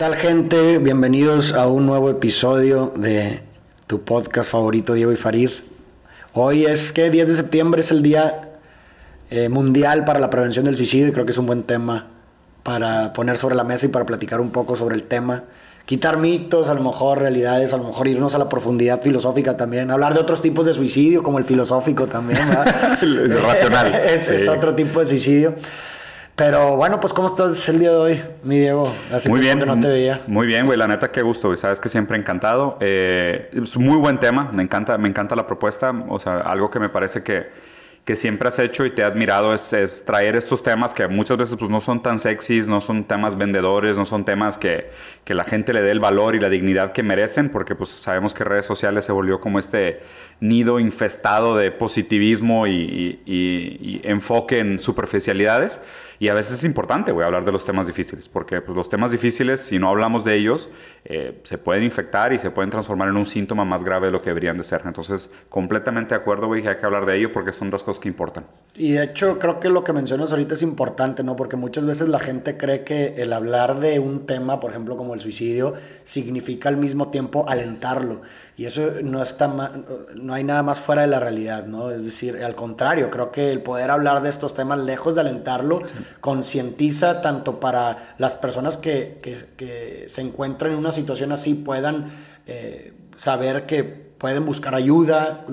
tal gente? Bienvenidos a un nuevo episodio de tu podcast favorito Diego y Farid. Hoy es que 10 de septiembre es el Día eh, Mundial para la Prevención del Suicidio y creo que es un buen tema para poner sobre la mesa y para platicar un poco sobre el tema. Quitar mitos, a lo mejor realidades, a lo mejor irnos a la profundidad filosófica también. Hablar de otros tipos de suicidio, como el filosófico también. es racional. es otro tipo de suicidio. Pero bueno, pues ¿cómo estás el día de hoy, mi Diego? Hace muy bien, que no te veía. Muy bien, güey, la neta qué gusto, güey. Sabes que siempre encantado. Eh, es un muy buen tema, me encanta, me encanta la propuesta, o sea, algo que me parece que, que siempre has hecho y te he admirado es, es, traer estos temas que muchas veces pues no son tan sexys, no son temas vendedores, no son temas que, que la gente le dé el valor y la dignidad que merecen, porque pues sabemos que redes sociales se volvió como este nido infestado de positivismo y, y, enfoque en superficialidades. Y a veces es importante, güey, hablar de los temas difíciles, porque pues, los temas difíciles, si no hablamos de ellos, eh, se pueden infectar y se pueden transformar en un síntoma más grave de lo que deberían de ser. Entonces, completamente de acuerdo, güey, hay que hablar de ello porque son dos cosas que importan. Y de hecho, creo que lo que mencionas ahorita es importante, ¿no? Porque muchas veces la gente cree que el hablar de un tema, por ejemplo, como el suicidio, significa al mismo tiempo alentarlo. Y eso no está no hay nada más fuera de la realidad, ¿no? Es decir, al contrario, creo que el poder hablar de estos temas, lejos de alentarlo, concientiza tanto para las personas que, que, se encuentran en una situación así puedan eh, saber que pueden buscar ayuda,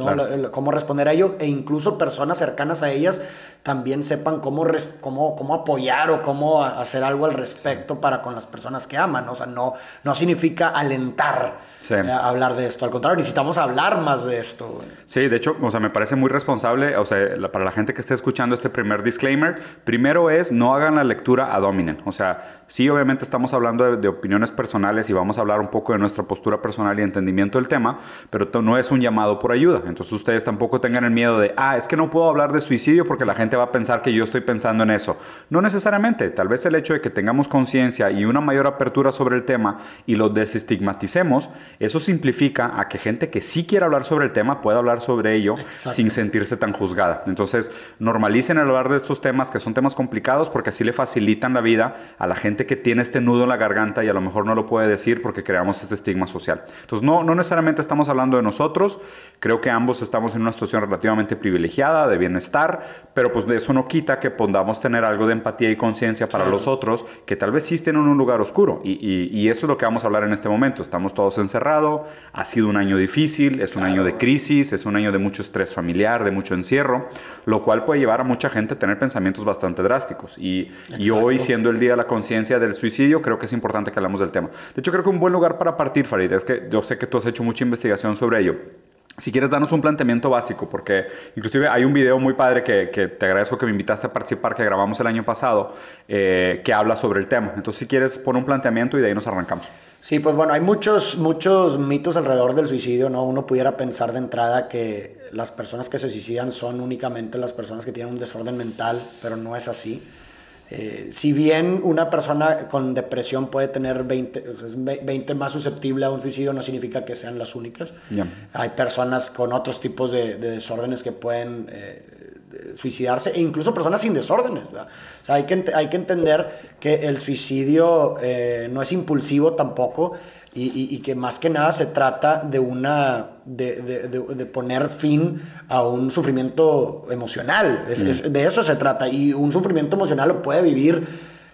cómo responder a ello, e incluso personas cercanas a ellas también sepan cómo, cómo, cómo apoyar o cómo hacer algo al respecto para con las personas que aman. O sea, no, no significa alentar eh, hablar de esto. Al contrario, necesitamos hablar más de esto. Sí, de hecho, o sea, me parece muy responsable, o sea, para la gente que esté escuchando este primer disclaimer, primero es no hagan la lectura a dominen. O sea, sí, obviamente estamos hablando de, opiniones personales y vamos a hablar un poco de nuestra postura personal y entendimiento del tema, pero no es un llamado por ayuda. Entonces ustedes tampoco tengan el miedo de, ah, es que no puedo hablar de suicidio porque la gente va a pensar que yo estoy pensando en eso. No necesariamente, tal vez el hecho de que tengamos conciencia y una mayor apertura sobre el tema y lo desestigmaticemos, eso simplifica a que gente que sí quiere hablar sobre el tema pueda hablar sobre ello sin sentirse tan juzgada. Entonces, normalicen el hablar de estos temas que son temas complicados porque así le facilitan la vida a la gente que tiene este nudo en la garganta y a lo mejor no lo puede decir porque creamos este estigma social. Entonces, no, no necesariamente estamos hablando de nosotros, creo que ambos estamos en una situación relativamente privilegiada, de bienestar, pero pues eso no quita que podamos tener algo de empatía y conciencia para los otros que tal vez sí estén en un lugar oscuro. Y, y eso es lo que vamos a hablar en este momento. Estamos todos encerrados ha sido un año difícil, es un año de crisis, es un año de mucho estrés familiar, de mucho encierro, lo cual puede llevar a mucha gente a tener pensamientos bastante drásticos. Y, y hoy, siendo el Día de la Conciencia del Suicidio, creo que es importante que hablamos del tema. De hecho, creo que un buen lugar para partir, Farid, es que yo sé que tú has hecho mucha investigación sobre ello. Si quieres darnos un planteamiento básico, porque inclusive hay un video muy padre que, que te agradezco que me invitaste a participar, que grabamos el año pasado, eh, que habla sobre el tema. Entonces, si quieres, pon un planteamiento y de ahí nos arrancamos. Sí, pues bueno, hay muchos, muchos mitos alrededor del suicidio, ¿no? Uno pudiera pensar de entrada que las personas que se suicidan son únicamente las personas que tienen un desorden mental, pero no es así. Eh, si bien una persona con depresión puede tener 20, 20, más susceptible a un suicidio, no significa que sean las únicas. Hay personas con otros tipos de, desórdenes que pueden eh, suicidarse, e incluso personas sin desórdenes. O sea, hay, que, hay que entender que el suicidio eh, no es impulsivo tampoco y, que más que nada se trata de una de, de, poner fin a un sufrimiento emocional. Mm. de eso se trata. Y un sufrimiento emocional lo puede vivir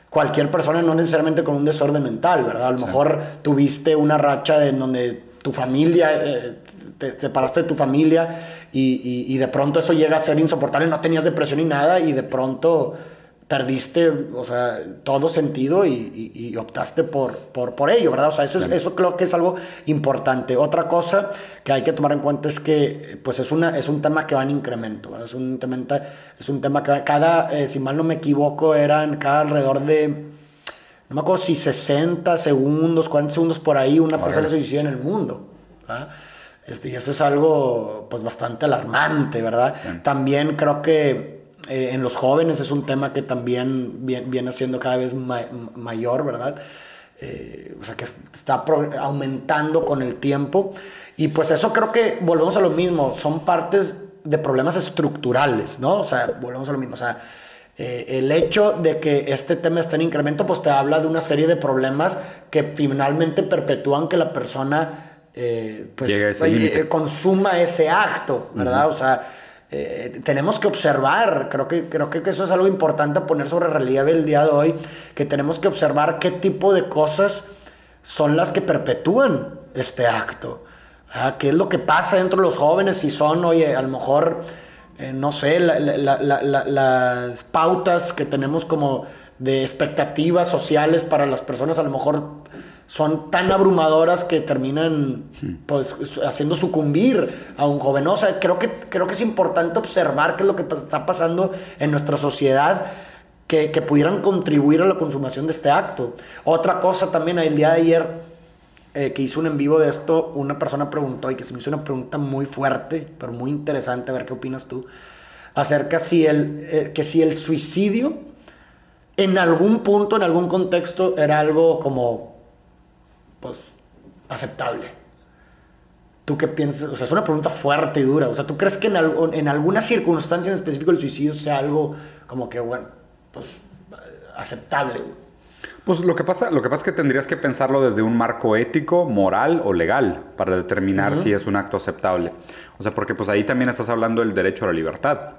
cualquier persona no necesariamente con un desorden mental verdad a lo mejor tuviste una racha en donde tu familia eh, te separaste de tu familia y, y de pronto eso llega a ser insoportable no tenías depresión ni nada y de pronto perdiste, o sea, todo sentido y, optaste por, por, por, ello, ¿verdad? O sea, eso, eso creo que es algo importante. Otra cosa que hay que tomar en cuenta es que, pues, es, una, es un tema que va en incremento, ¿verdad? Es un tema, es un tema que cada, eh, si mal no me equivoco, eran cada alrededor de, no me acuerdo si 60 segundos, 40 segundos por ahí, una persona se suicida en el mundo, ¿verdad? Este, y eso es algo, pues, bastante alarmante, ¿verdad? También creo que eh, en los jóvenes es un tema que también viene, siendo cada vez mayor, ¿verdad? Eh, o sea, que está aumentando con el tiempo. Y pues eso creo que volvemos a lo mismo, son partes de problemas estructurales, ¿no? O sea, volvemos a lo mismo. O sea, eh, el hecho de que este tema esté en incremento, pues te habla de una serie de problemas que finalmente perpetúan que la persona eh, pues, eh, consuma ese acto, ¿verdad? O sea, tenemos que observar, creo que, creo que eso es algo importante poner sobre relieve el día de hoy, que tenemos que observar qué tipo de cosas son las que perpetúan este acto. ¿Qué es lo que pasa dentro de los jóvenes? Si son, oye, a lo mejor eh, no sé, las pautas que tenemos como de expectativas sociales para las personas a lo mejor son tan abrumadoras que terminan pues, haciendo sucumbir a un joven. O sea, creo que, creo que es importante observar qué es lo que está pasando en nuestra sociedad que, que pudieran contribuir a la consumación de este acto. Otra cosa también, el día de ayer eh, que hizo un en vivo de esto, una persona preguntó y que se me hizo una pregunta muy fuerte, pero muy interesante, a ver qué opinas tú, acerca si el, eh, que si el suicidio en algún punto, en algún contexto, era algo como, pues, aceptable. ¿Tú qué piensas? O sea, es una pregunta fuerte y dura. O sea, ¿tú crees que en, en alguna circunstancia en específico el suicidio sea algo como que, bueno, pues, aceptable? Pues lo que pasa, lo que pasa es que tendrías que pensarlo desde un marco ético, moral o legal para determinar si es un acto aceptable. O sea, porque pues ahí también estás hablando del derecho a la libertad.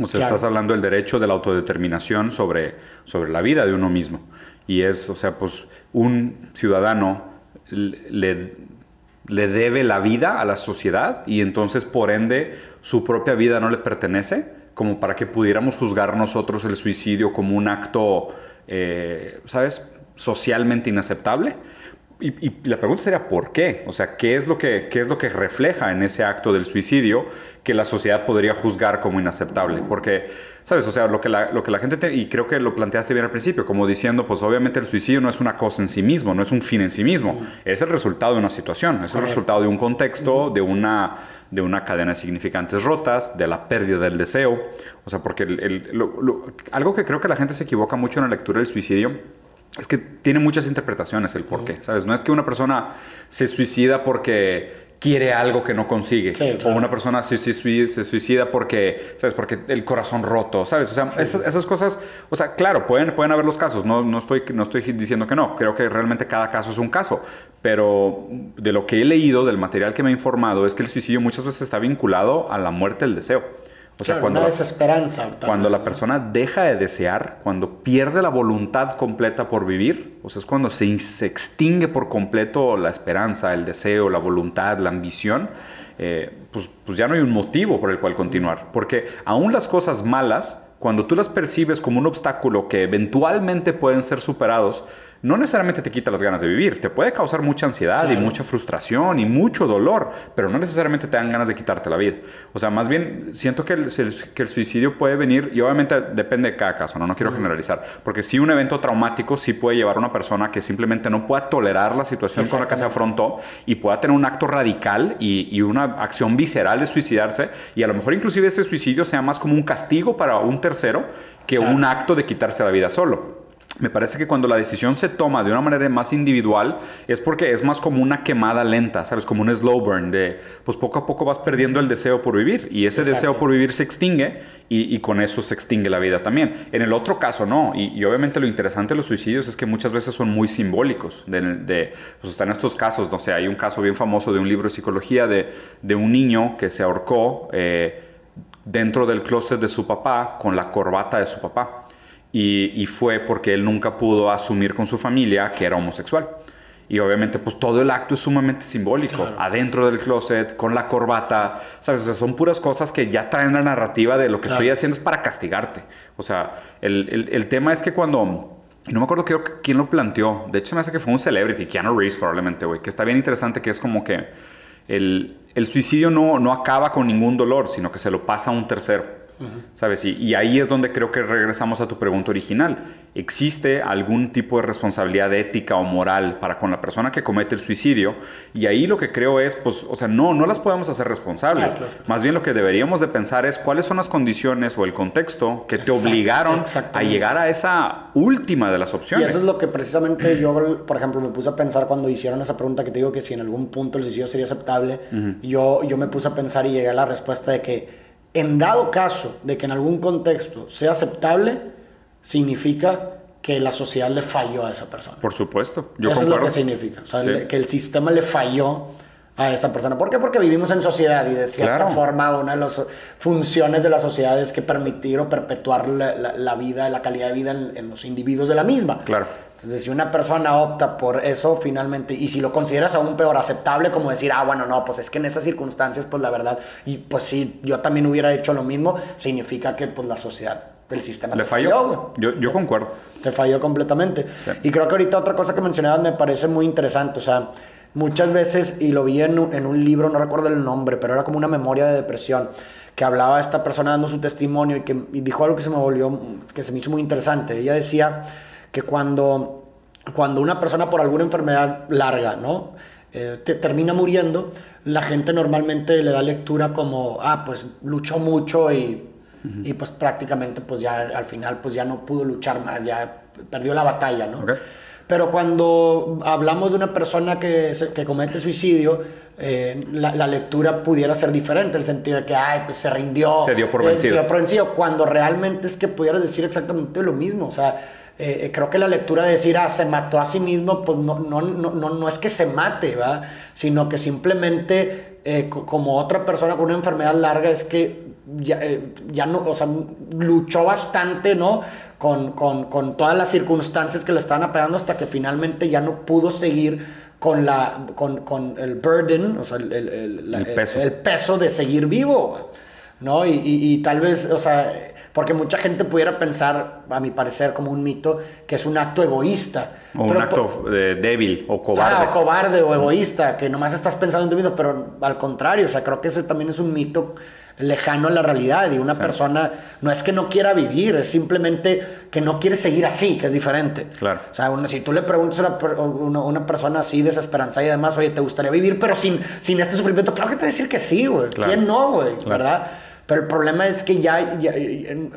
O sea, estás hablando del derecho de la autodeterminación sobre, sobre la vida de uno mismo. Y es, o sea, pues un ciudadano le, le debe la vida a la sociedad y entonces por ende su propia vida no le pertenece, como para que pudiéramos juzgar nosotros el suicidio como un acto eh, ¿sabes?, socialmente inaceptable. Y, la pregunta sería, ¿por qué? O sea, ¿qué es, lo que, ¿qué es lo que refleja en ese acto del suicidio que la sociedad podría juzgar como inaceptable? Porque, ¿sabes? O sea, lo que la, lo que la gente, y creo que lo planteaste bien al principio, como diciendo, pues obviamente el suicidio no es una cosa en sí mismo, no es un fin en sí mismo, es el resultado de una situación, es el resultado de un contexto, de una de una cadena de significantes rotas, de la pérdida del deseo. O sea, porque algo que creo que la gente se equivoca mucho en la lectura del suicidio es que tiene muchas interpretaciones el por qué, ¿sabes? No es que una persona se suicida porque quiere algo que no consigue. O una persona se, se, suicida porque, ¿sabes? Porque el corazón roto, ¿sabes? O sea, esas, cosas, o sea, claro, pueden, pueden haber los casos, no, no, estoy, no estoy diciendo que no, creo que realmente cada caso es un caso, pero de lo que he leído, del material que me ha informado, es que el suicidio muchas veces está vinculado a la muerte del deseo. O sea, cuando, una desesperanza. Cuando la persona deja de desear, cuando pierde la voluntad completa por vivir, o sea, es cuando se, se extingue por completo la esperanza, el deseo, la voluntad, la ambición, eh, pues, pues ya no hay un motivo por el cual continuar. Porque aún las cosas malas, cuando tú las percibes como un obstáculo que eventualmente pueden ser superados, no necesariamente te quita las ganas de vivir, te puede causar mucha ansiedad y mucha frustración y mucho dolor, pero no necesariamente te dan ganas de quitarte la vida. O sea, más bien siento que el, que el suicidio puede venir, y obviamente depende de cada caso, no, no quiero generalizar, porque si un evento traumático sí puede llevar a una persona que simplemente no pueda tolerar la situación con la que se afrontó y pueda tener un acto radical y, y una acción visceral de suicidarse, y a lo mejor inclusive ese suicidio sea más como un castigo para un tercero que un acto de quitarse la vida solo me parece que cuando la decisión se toma de una manera más individual es porque es más como una quemada lenta, ¿sabes? Como un slow burn de, pues poco a poco vas perdiendo el deseo por vivir y ese deseo por vivir se extingue y, con eso se extingue la vida también. En el otro caso no, y, obviamente lo interesante de los suicidios es que muchas veces son muy simbólicos. De, pues están estos casos, no sé, hay un caso bien famoso de un libro de psicología de, de un niño que se ahorcó eh, dentro del closet de su papá con la corbata de su papá. Y, fue porque él nunca pudo asumir con su familia que era homosexual. Y obviamente, pues todo el acto es sumamente simbólico. Adentro del closet, con la corbata, ¿sabes? O sea, son puras cosas que ya traen la narrativa de lo que estoy haciendo es para castigarte. O sea, el, el, tema es que cuando. Y no me acuerdo quién lo planteó. De hecho, me hace que fue un celebrity, Keanu Reeves probablemente, güey. Que está bien interesante, que es como que el, el suicidio no, no acaba con ningún dolor, sino que se lo pasa a un tercero. ¿Sabes? Y, ahí es donde creo que regresamos a tu pregunta original. ¿Existe algún tipo de responsabilidad ética o moral para con la persona que comete el suicidio? Y ahí lo que creo es, pues, o sea, no, no las podemos hacer responsables. Más bien lo que deberíamos de pensar es cuáles son las condiciones o el contexto que te obligaron a llegar a esa última de las opciones. Y eso es lo que precisamente yo, por ejemplo, me puse a pensar cuando hicieron esa pregunta que te digo que si en algún punto el suicidio sería aceptable. yo, yo me puse a pensar y llegué a la respuesta de que En dado caso de que en algún contexto sea aceptable, significa que la sociedad le falló a esa persona. Por supuesto. Yo Eso concuerdo. es lo que significa. O sea, le- que el sistema le falló a esa persona. ¿Por qué? Porque vivimos en sociedad y de cierta Claro. forma una de las funciones de la sociedad es que permitir o perpetuar la, la- la vida, la calidad de vida en, en los individuos de la misma. Claro. Entonces, si una persona opta por eso, finalmente, y si lo consideras aún peor aceptable, como decir, ah, bueno, no, pues es que en esas circunstancias, pues la verdad, y pues sí, yo también hubiera hecho lo mismo, significa que pues la sociedad, el sistema Le te falló. güey. Yo, yo concuerdo. Te falló completamente. Sí. Y creo que ahorita otra cosa que mencionabas me parece muy interesante. O sea, muchas veces, y lo vi en un, en un libro, no recuerdo el nombre, pero era como una memoria de depresión, que hablaba esta persona dando su testimonio y que y dijo algo que se me volvió, que se me hizo muy interesante. Ella decía que cuando, cuando una persona por alguna enfermedad larga, ¿no? Eh, te- termina muriendo, la gente normalmente le da lectura como, ah, pues luchó mucho y y pues prácticamente pues ya al final pues ya no pudo luchar más, ya perdió la batalla, ¿no? Pero cuando hablamos de una persona que, se- que comete suicidio, eh, la, la lectura pudiera ser diferente, en el sentido de que, ay, pues se rindió. Se dio por eh, vencido. Se dio por vencido, cuando realmente es que pudiera decir exactamente lo mismo. O sea, eh, eh, creo que la lectura de decir, ah, se mató a sí mismo, pues no, no, no, no, no es que se mate, ¿va? Sino que simplemente, eh, co- como otra persona con una enfermedad larga, es que ya, eh, ya no, o sea, luchó bastante, ¿no? Con, con, con todas las circunstancias que le estaban apegando hasta que finalmente ya no pudo seguir con, la, con, con el burden, o sea, el, el- el- El peso. el peso de seguir vivo, ¿no? Y, y- y tal vez, o sea, porque mucha gente pudiera pensar, a mi parecer, como un mito, que es un acto egoísta. O un acto eh, débil o cobarde. Ah, o cobarde o egoísta, que nomás estás pensando en tu vida, pero al contrario, o sea, creo que ese también es un mito lejano a la realidad y una Sí. persona no es que no quiera vivir, es simplemente que no quiere seguir así, que es diferente. Claro. O sea, uno- si tú le preguntas a una, per- una- una persona así desesperanzada y demás, oye, ¿te gustaría vivir pero sin, sin este sufrimiento? Claro que te va a decir que sí, güey. Claro. ¿Quién no, güey? Claro. ¿Verdad? Pero el problema es que ya, ya-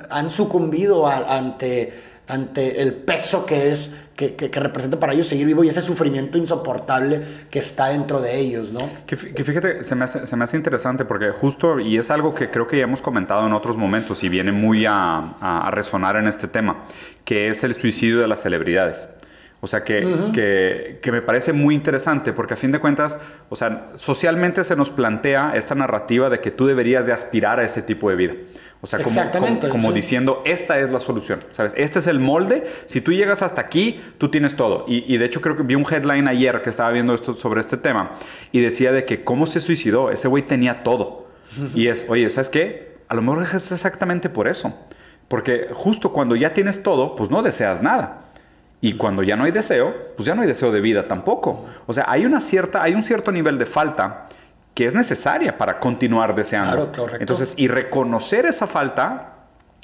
han sucumbido a- ante, ante el peso que es, que, que- que representa para ellos seguir vivo y ese sufrimiento insoportable que está dentro de ellos, ¿no? Que, fí- que fíjate, se me, hace, se me hace interesante porque justo, y es algo que creo que ya hemos comentado en otros momentos y viene muy a, a- a resonar en este tema, que es el suicidio de las celebridades. O sea, que, que, que me parece muy interesante porque a fin de cuentas, o sea, socialmente se nos plantea esta narrativa de que tú deberías de aspirar a ese tipo de vida. O sea, como, Exactamente, como, como sí. diciendo, esta es la solución, ¿sabes? Este es el molde, si tú llegas hasta aquí, tú tienes todo. Y, y de hecho creo que vi un headline ayer que estaba viendo esto sobre este tema y decía de que cómo se suicidó, ese güey tenía todo. Y es, oye, ¿sabes qué? A lo mejor es exactamente por eso. Porque justo cuando ya tienes todo, pues no deseas nada. Y cuando ya no hay deseo, pues ya no hay deseo de vida tampoco. O sea, hay una cierta, hay un cierto nivel de falta que es necesaria para continuar deseando. Claro. Entonces, y reconocer esa falta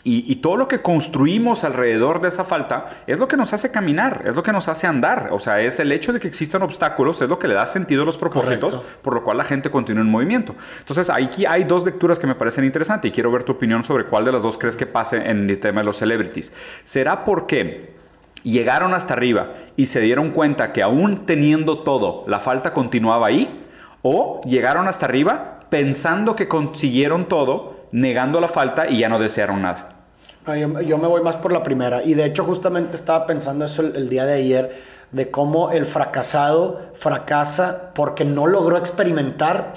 y, y todo lo que construimos alrededor de esa falta es lo que nos hace caminar, es lo que nos hace andar. O sea, es el hecho de que existan obstáculos, es lo que le da sentido a los propósitos, Correcto. por lo cual la gente continúa en movimiento. Entonces, aquí hay dos lecturas que me parecen interesantes y quiero ver tu opinión sobre cuál de las dos crees que pase en el tema de los celebrities. ¿Será porque llegaron hasta arriba y se dieron cuenta que aún teniendo todo, la falta continuaba ahí? ¿O llegaron hasta arriba pensando que consiguieron todo, negando la falta y ya no desearon nada? Yo, me voy más por la primera. Y de hecho, justamente estaba pensando eso el día de ayer, de cómo el fracasado fracasa porque no logró experimentar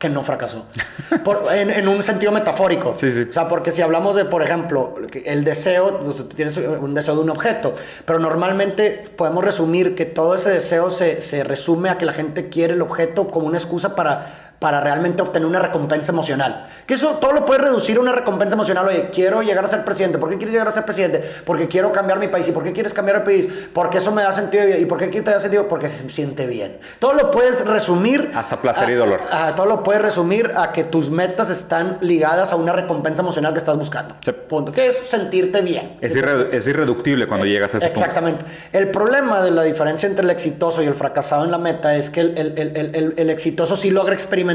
que no fracasó. Por- en, en un sentido metafórico. Sí, sí. O sea, porque si hablamos de, por ejemplo, el deseo, tienes un deseo de un objeto, pero normalmente podemos resumir que todo ese deseo se, se resume a que la gente quiere el objeto como una excusa para para realmente obtener una recompensa emocional. Que eso todo lo puede reducir a una recompensa emocional. Oye, quiero llegar a ser presidente. ¿Por qué quieres llegar a ser presidente? Porque quiero cambiar mi país. ¿Y por qué quieres cambiar el país? Porque eso me da sentido. ¿Y por qué te da sentido? Porque se siente bien. Todo lo puedes resumir... Hasta placer y dolor. a- todo lo puedes resumir a que tus metas están ligadas a una recompensa emocional que estás buscando. Sí. Punto. Que es sentirte bien. Es, irre- es irreductible cuando llegas a ese punto. Exactamente. El problema de la diferencia entre el exitoso y el fracasado en la meta es que el, el- el- el- el- el exitoso sí logra experimentar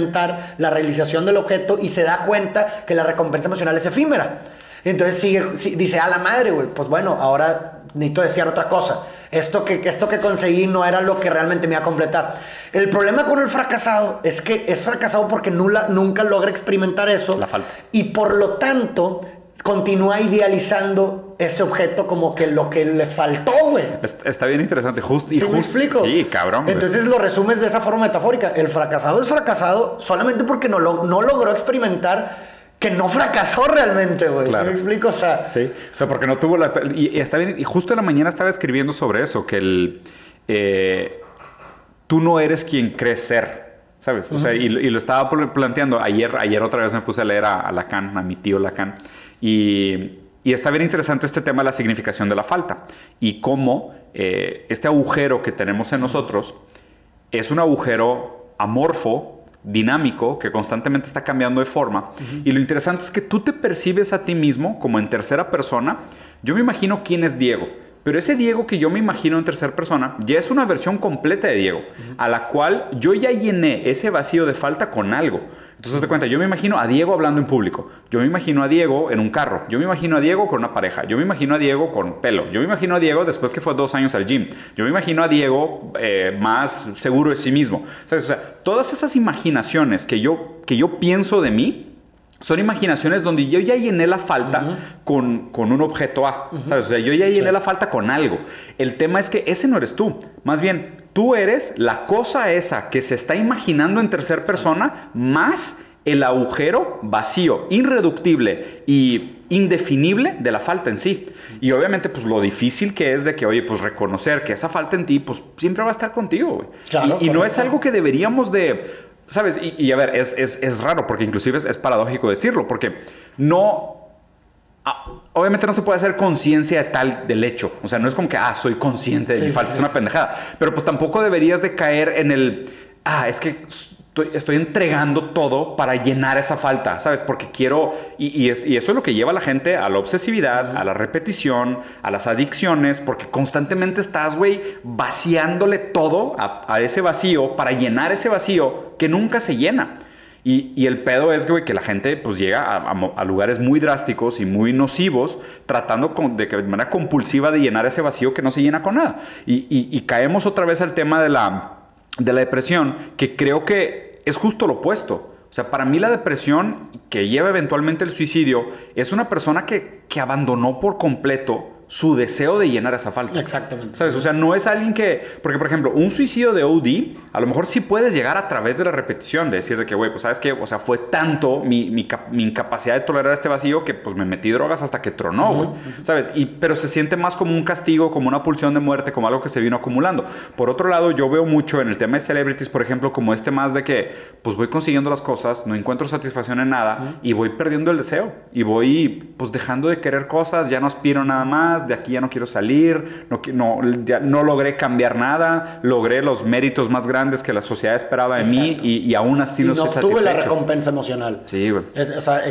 la realización del objeto y se da cuenta que la recompensa emocional es efímera. Entonces sigue, dice, a la madre, güey, pues bueno, ahora necesito desear otra cosa. esto que, esto que conseguí no era lo que realmente me iba a completar. El problema con el fracasado es que es fracasado porque nula, nunca logra experimentar eso. La falta. Y por lo tanto, continúa idealizando ese objeto como que lo que le faltó, güey. Está bien interesante, justo. ¿Sí me explico? Sí, cabrón. Entonces lo resumes de esa forma metafórica. El fracasado es fracasado solamente porque no, lo, no logró experimentar que no fracasó realmente, güey. Claro. me explico? O sea, sí. O sea, porque no tuvo la. Y, está bien. Y justo en la mañana estaba escribiendo sobre eso, que el. Eh, tú no eres quien crees ser. ¿Sabes? O sea, y, lo estaba planteando. Ayer, ayer otra vez me puse a leer a, Lacan, a mi tío Lacan. Y, y, está bien interesante este tema de la significación de la falta. Y cómo eh, este agujero que tenemos en nosotros es un agujero amorfo dinámico que constantemente está cambiando de forma. Y lo interesante es que tú te percibes a ti mismo como en tercera persona. Yo me imagino quién es Diego. Pero ese Diego que yo me imagino en tercera persona ya es una versión completa de Diego, a la cual yo ya llené ese vacío de falta con algo. Entonces, te cuenta, yo me imagino a Diego hablando en público, yo me imagino a Diego en un carro, yo me imagino a Diego con una pareja, yo me imagino a Diego con pelo, yo me imagino a Diego después que fue dos años al gym, yo me imagino a Diego eh, más seguro de sí mismo. O sea, todas esas imaginaciones que yo, que yo pienso de mí, son imaginaciones donde yo ya llené la falta con, un objeto A. O sea, yo ya llené la falta con algo. El tema es que ese no eres tú. Más bien, Tú eres la cosa esa que se está imaginando en tercera persona más el agujero vacío, irreductible y indefinible de la falta en sí. Y obviamente, pues lo difícil que es de que, oye, pues reconocer que esa falta en ti, pues siempre va a estar contigo, güey. y, no es algo que deberíamos de, ¿sabes? Y, a ver, es, es, raro, porque inclusive es paradójico decirlo, porque no Ah, obviamente no se puede hacer conciencia de tal del hecho. O sea, no es como que, ah, soy consciente de mi falta, es una pendejada. Pero pues tampoco deberías de caer en el, ah, es que estoy, entregando todo para llenar esa falta, ¿sabes? Porque quiero, y, eso es lo que lleva a la gente a la obsesividad, a la repetición, a las adicciones, porque constantemente estás, güey, vaciándole todo a, a ese vacío para llenar ese vacío que nunca se llena. Y, el pedo es que la gente pues llega a, lugares muy drásticos y muy nocivos tratando de, de manera compulsiva de llenar ese vacío que no se llena con nada. Y, caemos otra vez al tema de la, de la depresión, que creo que es justo lo opuesto. O sea, para mí la depresión que lleva eventualmente el suicidio es una persona que, que abandonó por completo su deseo de llenar esa falta. Exactamente. ¿Sabes? O sea, no es alguien que. Porque, por ejemplo, un suicidio de OD, a lo mejor sí puedes llegar a través de la repetición, de decir de que, güey, pues sabes que, o sea, fue tanto mi, mi, incapacidad de tolerar este vacío que pues me metí drogas hasta que tronó, güey. ¿Sabes? Y, pero se siente más como un castigo, como una pulsión de muerte, como algo que se vino acumulando. Por otro lado, yo veo mucho en el tema de celebrities, por ejemplo, como este más de que, pues voy consiguiendo las cosas, no encuentro satisfacción en nada y voy perdiendo el deseo. Y voy, pues dejando de querer cosas, ya no aspiro nada más, de aquí ya no quiero salir, no, no, no logré cambiar nada, logré los méritos más grandes que la sociedad esperaba de mí y, aún así no, no tuve la recompensa emocional. Sí, güey. o sea,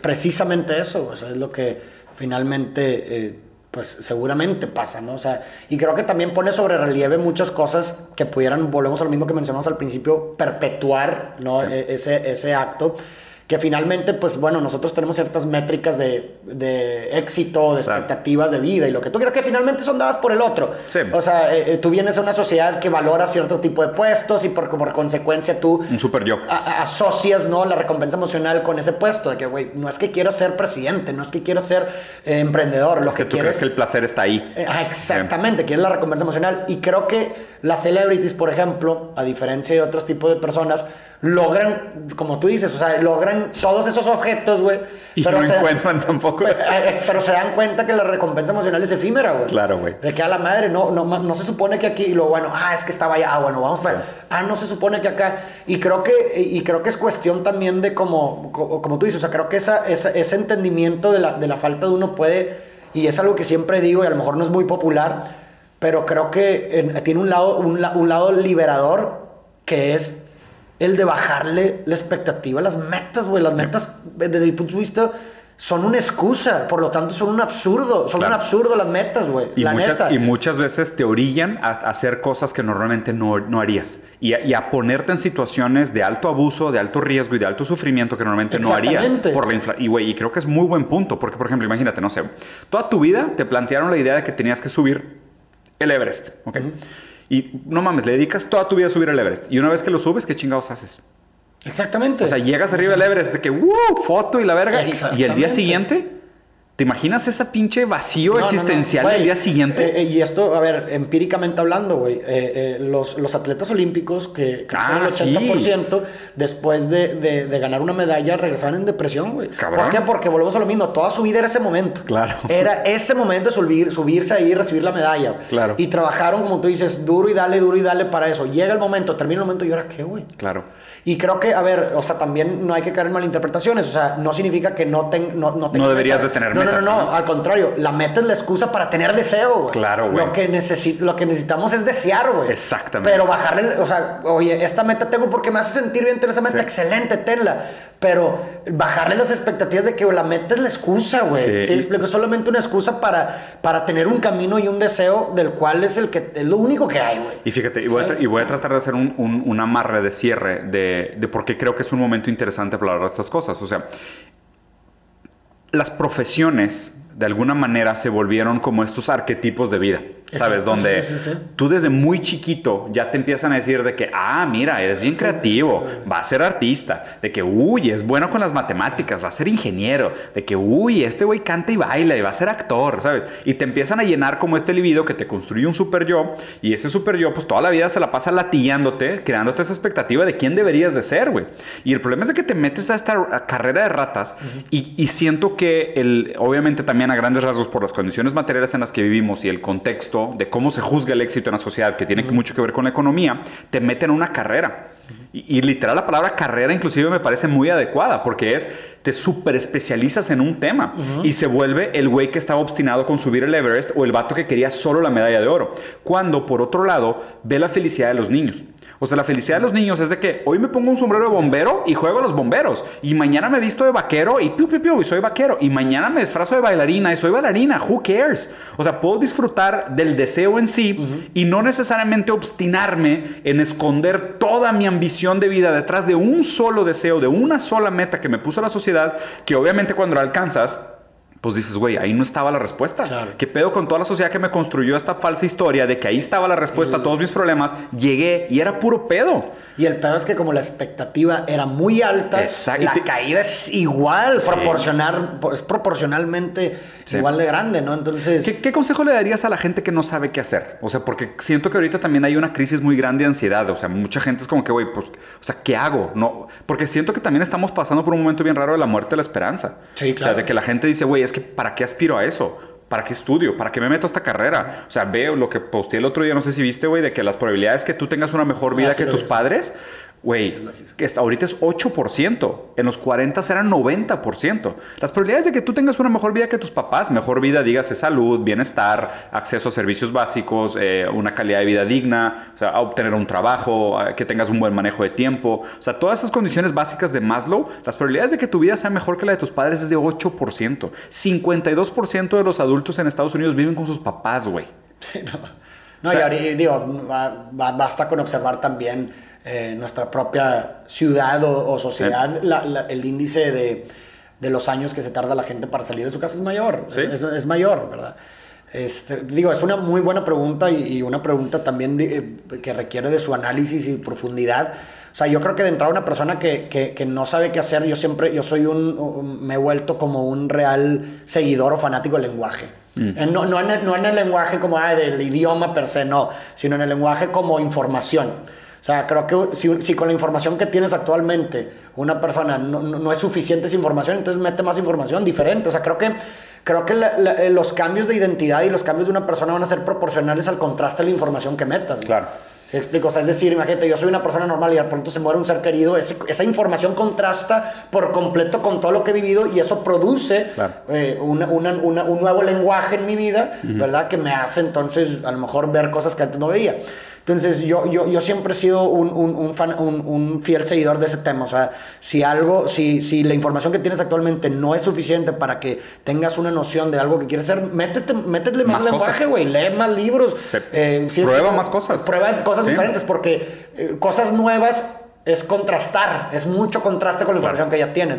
precisamente eso, es lo que finalmente... Eh, pues seguramente pasa, ¿no? O sea, y creo que también pone sobre relieve muchas cosas que pudieran, volvemos a lo mismo que mencionamos al principio, perpetuar, ¿no? E, ese, ese acto que finalmente, pues bueno, nosotros tenemos ciertas métricas de, de éxito, de expectativas de vida y lo que tú quieras que finalmente son dadas por el otro. O sea, eh, eh, tú vienes a una sociedad que valora cierto tipo de puestos y por, por consecuencia tú... Un super yo. asocias, ¿no? La recompensa emocional con ese puesto. De que, güey, no es que quieras ser presidente, no es que quieras ser eh, emprendedor. Lo es que, tú quieres... crees que el placer está ahí. exactamente, quieres la recompensa emocional. Y creo que las celebrities, por ejemplo, a diferencia de otros tipos de personas, logran, como tú dices, o sea, logran todos esos objetos, güey. Y pero no se encuentran tampoco. Eh, eh, pero, se dan cuenta que la recompensa emocional es efímera, güey. Claro, güey. De que a la madre, no, no, no se supone que aquí, y lo bueno, ah, es que estaba allá, ah, bueno, vamos para. Ah, no se supone que acá. Y creo que, y creo que es cuestión también de como, como tú dices, o sea, creo que esa, ese entendimiento de la, de la falta de uno puede, y es algo que siempre digo, y a lo mejor no es muy popular, pero creo que tiene un lado, un, un lado liberador que es el de bajarle la expectativa, las metas, güey. Las metas, desde mi punto de vista, son una excusa, por lo tanto son un absurdo, son un absurdo las metas, güey. Y, muchas, y muchas veces te orillan a, hacer cosas que normalmente no, no harías. Y a, y a, ponerte en situaciones de alto abuso, de alto riesgo y de alto sufrimiento que normalmente no harías. Por la y, güey, y creo que es muy buen punto, porque por ejemplo, imagínate, no sé, toda tu vida te plantearon la idea de que tenías que subir el Everest, ¿ok? Y no mames, le dedicas toda tu vida a subir el Everest. Y una vez que lo subes, ¿qué chingados haces? Exactamente. O sea, llegas arriba del Everest de que, ¡wow! Foto y la verga. Y el día siguiente ¿Te imaginas ese pinche vacío existencial del día siguiente? Eh, eh, y esto, a ver, empíricamente hablando, güey, eh, los, los, atletas olímpicos que, que ah, el 80% después de, de, ganar una medalla regresaban en depresión, güey. ¿Por qué? Porque volvemos a lo mismo, toda su vida era ese momento. Claro. Era ese momento de subir, subirse ahí y recibir la medalla. Claro. Y trabajaron, como tú dices, duro y dale, duro y dale para eso. Llega el momento, termina el momento y ahora qué, güey. Claro. Y creo que, a ver, o sea, también no hay que caer en malinterpretaciones. O sea, no significa que no, ten, no, no, no deberías de tener no, no, no, al contrario, la meta es la excusa para tener deseo, güey. Claro, güey. Lo que, lo que necesitamos es desear, güey. Exactamente. Pero bajarle, o sea, oye, esta meta tengo porque me hace sentir bien, interesante, excelente, tenla. Pero bajarle las expectativas de que la meta es la excusa, güey. Sí. explico? Es solamente una excusa para, para tener un camino y un deseo del cual es el que es lo único que hay, güey. Y fíjate, y voy, a, y voy, a, tratar de hacer un, un, amarre de cierre de, de por qué creo que es un momento interesante para hablar de estas cosas. O sea, las profesiones de alguna manera se volvieron como estos arquetipos de vida. ¿Sabes? Donde tú desde muy chiquito ya te empiezan a decir de que, ah, mira, eres bien creativo, va a ser artista, de que, uy, es bueno con las matemáticas, va a ser ingeniero, de que, uy, este güey canta y baila y va a ser actor, ¿sabes? Y te empiezan a llenar como este libido que te construye un super yo y ese super yo, pues toda la vida se la pasa latillándote, creándote esa expectativa de quién deberías de ser, güey. Y el problema es de que te metes a esta carrera de ratas y, y siento que, el, obviamente también a grandes rasgos por las condiciones materiales en las que vivimos y el contexto, de cómo se juzga el éxito en la sociedad, que tiene mucho que ver con la economía, te mete en una carrera. Y, literal la palabra carrera inclusive me parece muy adecuada porque es, te super especializas en un tema y se vuelve el güey que estaba obstinado con subir el Everest o el vato que quería solo la medalla de oro. Cuando por otro lado ve la felicidad de los niños. O sea, la felicidad de los niños es de que hoy me pongo un sombrero de bombero y juego a los bomberos. Y mañana me visto de vaquero y piu, piu, piu, y soy vaquero. Y mañana me disfrazo de bailarina y soy bailarina. Who cares? O sea, puedo disfrutar del deseo en sí y no necesariamente obstinarme en esconder toda mi ambición de vida detrás de un solo deseo, de una sola meta que me puso la sociedad, que obviamente cuando la alcanzas pues dices, güey, ahí no estaba la respuesta. ¿Qué pedo con toda la sociedad que me construyó esta falsa historia de que ahí estaba la respuesta a todos mis problemas? Llegué y era puro pedo. Y el pedo es que como la expectativa era muy alta, la caída es igual, proporcional, es proporcionalmente igual de grande, ¿no? Entonces... ¿Qué, consejo le darías a la gente que no sabe qué hacer? O sea, porque siento que ahorita también hay una crisis muy grande de ansiedad. O sea, mucha gente es como que, güey, pues, o sea, ¿qué hago? No, porque siento que también estamos pasando por un momento bien raro de la muerte de la esperanza. Sí, claro. O sea, de que la gente dice, güey, es que ¿para qué aspiro a eso? ¿Para qué estudio? ¿Para qué me meto a esta carrera? O sea, veo lo que posté el otro día, no sé si viste, güey, de que las probabilidades que tú tengas una mejor vida ah, que tus padres, Güey, que ahorita es 8%. En los 40 eran 90%. Las probabilidades de que tú tengas una mejor vida que tus papás, mejor vida, dígase salud, bienestar, acceso a servicios básicos, eh, una calidad de vida digna, o sea, obtener un trabajo, que tengas un buen manejo de tiempo. O sea, todas esas condiciones básicas de Maslow, las probabilidades de que tu vida sea mejor que la de tus padres es de 8%. 52% de los adultos en Estados Unidos viven con sus papás, güey. no, y digo, basta con observar también eh, nuestra propia ciudad o, sociedad, el índice de, de, los años que se tarda la gente para salir de su casa es mayor. Es, mayor, ¿verdad? Este, digo, es una muy buena pregunta y, una pregunta también eh, que requiere de su análisis y profundidad. O sea, yo creo que de entrada una persona que, que, no sabe qué hacer, yo siempre, yo soy un, me he vuelto como un real seguidor o fanático del lenguaje. Mm. No, no, en el, no, en el, lenguaje como del idioma per se, no, sino en el lenguaje como información. O sea, creo que si, si, con la información que tienes actualmente una persona no, no, es suficiente esa información, entonces mete más información diferente. O sea, creo que, creo que eh, los cambios de identidad y los cambios de una persona van a ser proporcionales al contraste de la información que metas. Claro. ¿Te explico? O sea, es decir, imagínate, yo soy una persona normal y de pronto se muere un ser querido, esa información contrasta por completo con todo lo que he vivido y eso produce eh, una, una, un nuevo lenguaje en mi vida, ¿verdad? Que me hace entonces a lo mejor ver cosas que antes no veía. Entonces, yo, yo, yo siempre he sido un, un, fan, un, fiel seguidor de ese tema. O sea, si algo, si, si la información que tienes actualmente no es suficiente para que tengas una noción de algo que quieres hacer, métete, métele más, lenguaje, güey. Lee más libros. Eh, prueba más cosas. Prueba cosas diferentes, porque eh, cosas nuevas es contrastar. Es mucho contraste con la información que ya tienes.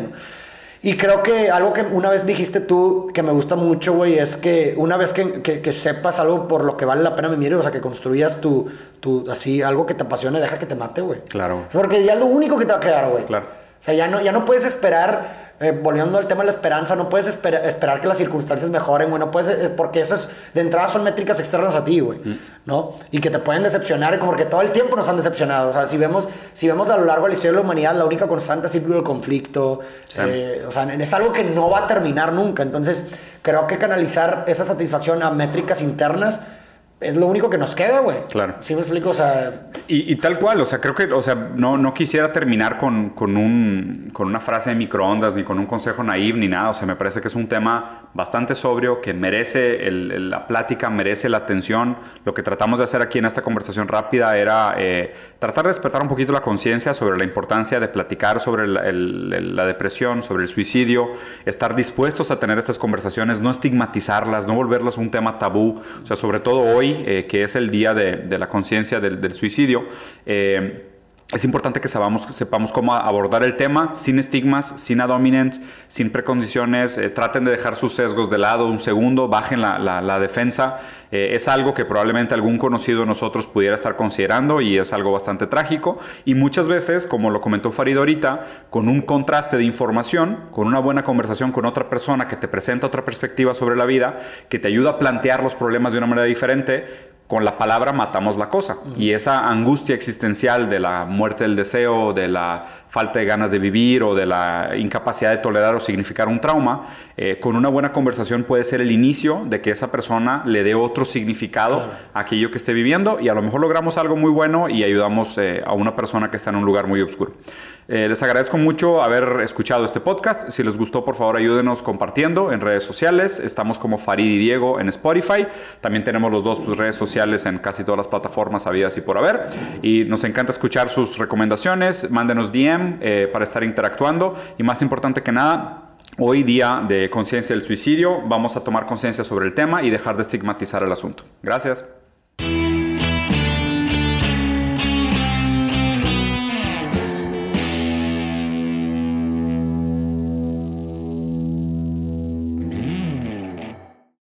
Y creo que algo que una vez dijiste tú que me gusta mucho, güey, es que una vez que, que, sepas algo por lo que vale la pena vivir, o sea, que construyas tu, tu, así, algo que te apasione, deja que te mate, güey. Claro. Porque ya es lo único que te va a quedar, güey. Claro. O sea, ya no, ya no puedes esperar eh, volviendo al tema de la esperanza, no puedes esperar que las circunstancias mejoren, güey, no puedes, eh, porque esas de entrada son métricas externas a ti, güey, mm. ¿no? Y que te pueden decepcionar, porque todo el tiempo nos han decepcionado, o sea, si vemos, si vemos a lo largo de la historia de la humanidad, la única constante es siempre el conflicto, eh, o sea, es algo que no va a terminar nunca, entonces creo que canalizar esa satisfacción a métricas internas es lo único que nos queda, güey. Claro. ¿Sí me explico? O sea... Y, tal cual, o sea, creo que, o sea, no, no quisiera terminar con, con, un, con una frase de microondas, ni con un consejo naive, ni nada. O sea, me parece que es un tema bastante sobrio, que merece la plática, merece la atención. Lo que tratamos de hacer aquí en esta conversación rápida era eh, tratar de despertar un poquito la conciencia sobre la importancia de platicar sobre la depresión, sobre el suicidio, estar dispuestos a tener estas conversaciones, no estigmatizarlas, no volverlas un tema tabú. O sea, sobre todo hoy eh, que es el Día de, la Conciencia del, Suicidio, eh, es importante que sepamos, sepamos cómo abordar el tema sin estigmas, sin adominants, sin precondiciones. Eh, traten de dejar sus sesgos de lado un segundo, bajen la, defensa. es algo que probablemente algún conocido de nosotros pudiera estar considerando y es algo bastante trágico. Y muchas veces, como lo comentó Farid ahorita, con un contraste de información, con una buena conversación con otra persona que te presenta otra perspectiva sobre la vida, que te ayuda a plantear los problemas de una manera diferente, con la palabra matamos la cosa. Y esa angustia existencial de la muerte del deseo, de la falta de ganas de vivir o de la incapacidad de tolerar o significar un trauma, eh, con una buena conversación puede ser el inicio de que esa persona le dé otro significado a aquello que esté viviendo y a lo mejor logramos algo muy bueno y ayudamos eh, a una persona que está en un lugar muy oscuro. Eh, les agradezco mucho haber escuchado este podcast. Si les gustó, por favor, ayúdenos compartiendo en redes sociales. Estamos como Farid y Diego en Spotify. También tenemos los dos pues, redes sociales en casi todas las plataformas habidas y por haber. Y nos encanta escuchar sus recomendaciones. Mándenos DM eh, para estar interactuando. Y más importante que nada, Hoy día de conciencia del suicidio, vamos a tomar conciencia sobre el tema y dejar de estigmatizar el asunto. Gracias.